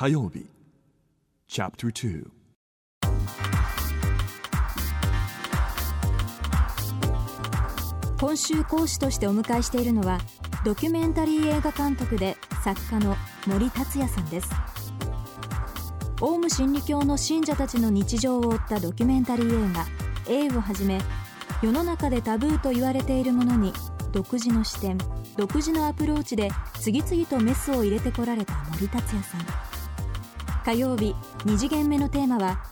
火曜日。Chapter 2今週講師としてお迎えしているのはドキュメンタリー映画監督で作家の森達也さんです。オウム真理教の信者たちの日常を追ったドキュメンタリー映画「A」をはじめ世の中でタブーと言われているものに独自の視点独自のアプローチで次々とメスを入れてこられた森達也さん。火曜日2次元目のテーマは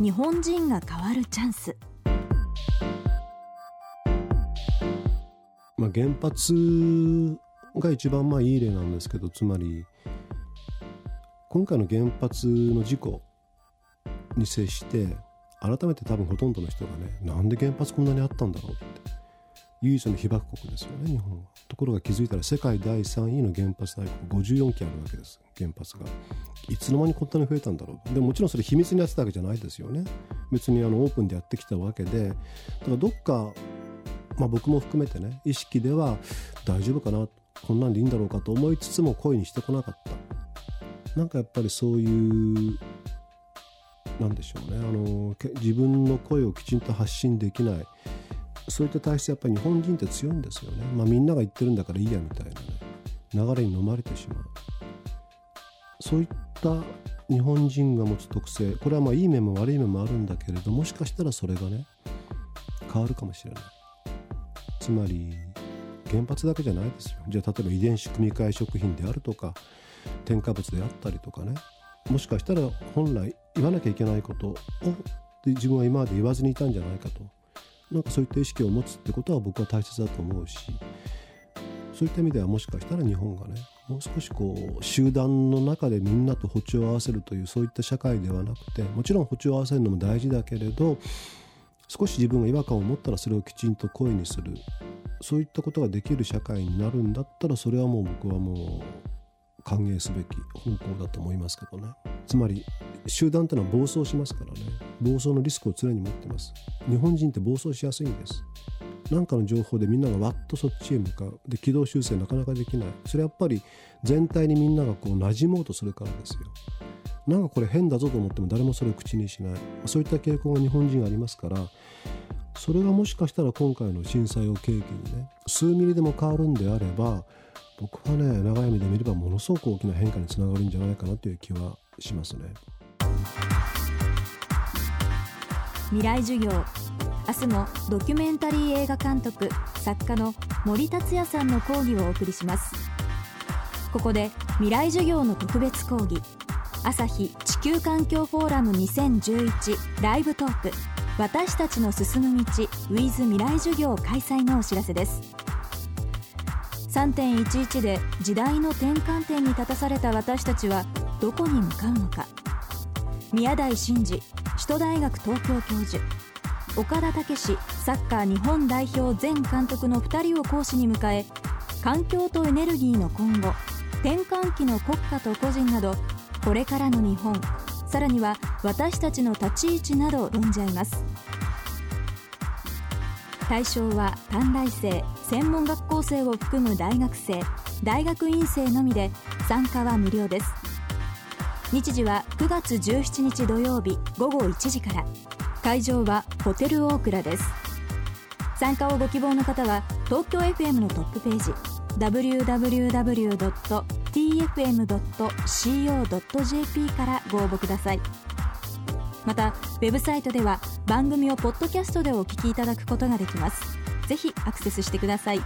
日本人が変わるチャンス。まあ、原発が一番まあいい例なんですけどつまり今回の原発の事故に接して改めて多分ほとんどの人がねなんで原発こんなにあったんだろうって。唯一の被爆国ですよね日本は。ところが気づいたら世界第3位の原発大国54基あるわけです。原発が。いつの間にこんなに増えたんだろう。でもちろんそれ秘密にやってたわけじゃないですよね。別にあのオープンでやってきたわけで。だからどっかまあ、僕も含めてね意識では大丈夫かなこんなんでいいんだろうかと思いつつも声にしてこなかった。なんかやっぱりそういうなんでしょうね。あの自分の声をきちんと発信できない。そういった体質やっぱり日本人って強いんですよね、まあ、みんなが言ってるんだからいいやみたいなね流れに飲まれてしまう。そういった日本人が持つ特性これはまあいい面も悪い面もあるんだけれどもしかしたらそれがね変わるかもしれない。つまり原発だけじゃないですよ。じゃあ例えば遺伝子組み換え食品であるとか添加物であったりとかね。もしかしたら本来言わなきゃいけないことを自分は今まで言わずにいたんじゃないかと。なんかそういった意識を持つってことは僕は大切だと思うしそういった意味ではもしかしたら日本がねもう少しこう集団の中でみんなと歩調を合わせるというそういった社会ではなくてもちろん歩調を合わせるのも大事だけれど少し自分が違和感を持ったらそれをきちんと声にする。そういったことができる社会になるんだったらそれはもう僕はもう歓迎すべき方向だと思いますけどね。つまり集団ってのは暴走しますからね。暴走のリスクを常に持ってます。日本人って暴走しやすいんです。何かの情報でみんながわっとそっちへ向かう。で軌道修正なかなかできない。それやっぱり全体にみんながこう馴染もうとするからですよ。なんかこれ変だぞと思っても誰もそれを口にしない。そういった傾向が日本人がありますからそれがもしかしたら今回の震災を契機にね数ミリでも変わるんであれば僕はね長い目で見ればものすごく大きな変化につながるんじゃないかなという気はしますね。未来授業明日もドキュメンタリー映画監督作家の森達也さんの講義をお送りします。ここで未来授業の特別講義朝日地球環境フォーラム2011ライブトーク私たちの進む道 with 未来授業開催のお知らせです。3.11で時代の転換点に立たされた私たちはどこに向かうのか。宮台真司首都大学東京教授。岡田武史サッカー日本代表前監督の2人を講師に迎え環境とエネルギーの今後転換期の国家と個人などこれからの日本さらには私たちの立ち位置など論じ合います。対象は短大生専門学校生を含む大学生大学院生のみで参加は無料です。日時は9月17日土曜日午後1時から。会場はホテルオークラです。参加をご希望の方は東京 FM のトップページ www.tfm.co.jp からご応募ください。またウェブサイトでは番組をポッドキャストでお聞きいただくことができます。ぜひアクセスしてください。